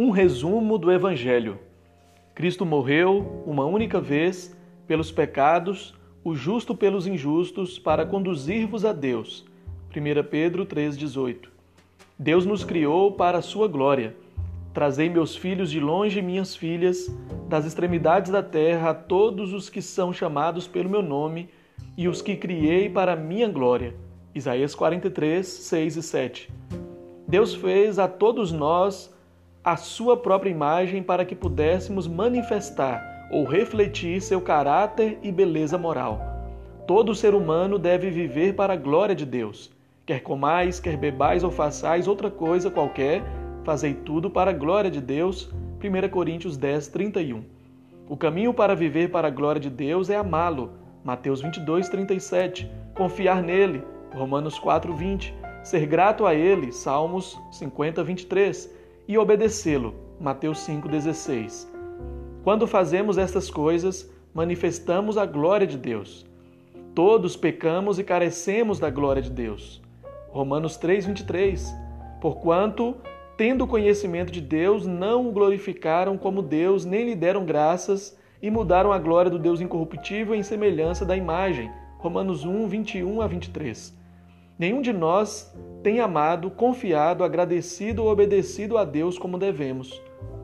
Um resumo do Evangelho. Cristo morreu uma única vez pelos pecados, o justo pelos injustos, para conduzir-vos a Deus. 1 Pedro 3,18. Deus nos criou para a sua glória. Trazei meus filhos de longe e minhas filhas, das extremidades da terra, a todos os que são chamados pelo meu nome e os que criei para a minha glória. Isaías 43, 6 e 7. Deus fez a todos nós a sua própria imagem para que pudéssemos manifestar ou refletir seu caráter e beleza moral. Todo ser humano deve viver para a glória de Deus. Quer comais, quer bebais ou façais outra coisa qualquer, fazei tudo para a glória de Deus. 1 Coríntios 10, 31. O caminho para viver para a glória de Deus é amá-lo. Mateus 22, 37. Confiar nele. Romanos 4, 20. Ser grato a ele. Salmos 50, 23 e obedecê-lo. Mateus 5,16. Quando fazemos estas coisas, manifestamos a glória de Deus. Todos pecamos e carecemos da glória de Deus. Romanos 3,23. Porquanto, tendo conhecimento de Deus, não o glorificaram como Deus, nem lhe deram graças, e mudaram a glória do Deus incorruptível em semelhança da imagem. Romanos 1, 21 a 23. Nenhum de nós tem amado, confiado, agradecido ou obedecido a Deus como devemos.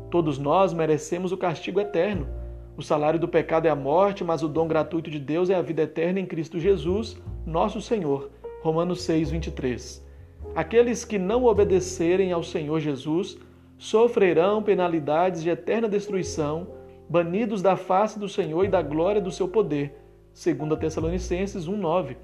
Todos nós merecemos o castigo eterno. O salário do pecado é a morte, mas o dom gratuito de Deus é a vida eterna em Cristo Jesus, nosso Senhor. Romanos 6, 23. Aqueles que não obedecerem ao Senhor Jesus sofrerão penalidades de eterna destruição, banidos da face do Senhor e da glória do seu poder. 2 Tessalonicenses 1, 9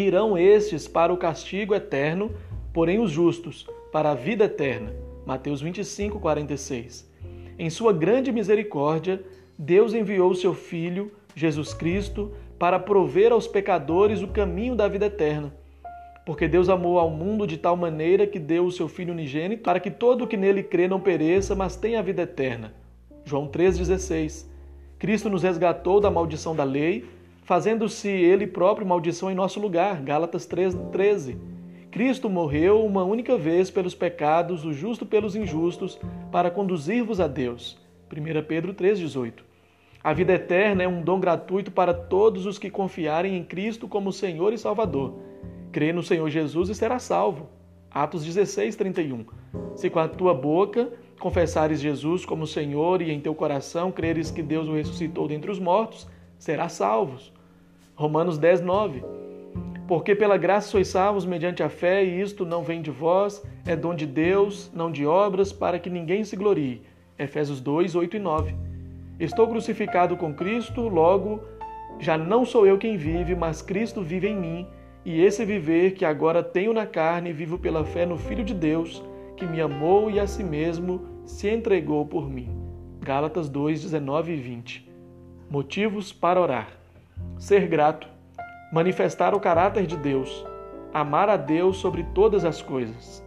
irão estes para o castigo eterno, porém os justos para a vida eterna. Mateus 25, 46. Em sua grande misericórdia, Deus enviou o seu Filho, Jesus Cristo, para prover aos pecadores o caminho da vida eterna. Porque Deus amou ao mundo de tal maneira que deu o seu Filho unigênito, para que todo o que nele crê não pereça, mas tenha a vida eterna. João 3,16. Cristo nos resgatou da maldição da lei, fazendo-se ele próprio maldição em nosso lugar. Gálatas 3:13. Cristo morreu uma única vez pelos pecados, o justo pelos injustos, para conduzir-vos a Deus. 1 Pedro 3:18. A vida eterna é um dom gratuito para todos os que confiarem em Cristo como Senhor e Salvador. Crê no Senhor Jesus e será salvo. Atos 16:31. Se com a tua boca confessares Jesus como Senhor e em teu coração creres que Deus o ressuscitou dentre os mortos, serás salvos. Romanos 10, 9. Porque pela graça sois salvos mediante a fé, e isto não vem de vós, é dom de Deus, não de obras, para que ninguém se glorie. Efésios 2, 8 e 9. Estou crucificado com Cristo, logo já não sou eu quem vive, mas Cristo vive em mim, e esse viver que agora tenho na carne, vivo pela fé no Filho de Deus, que me amou e a si mesmo se entregou por mim. Gálatas 2, 19 e 20. Motivos para orar ser grato, manifestar o caráter de Deus, amar a Deus sobre todas as coisas.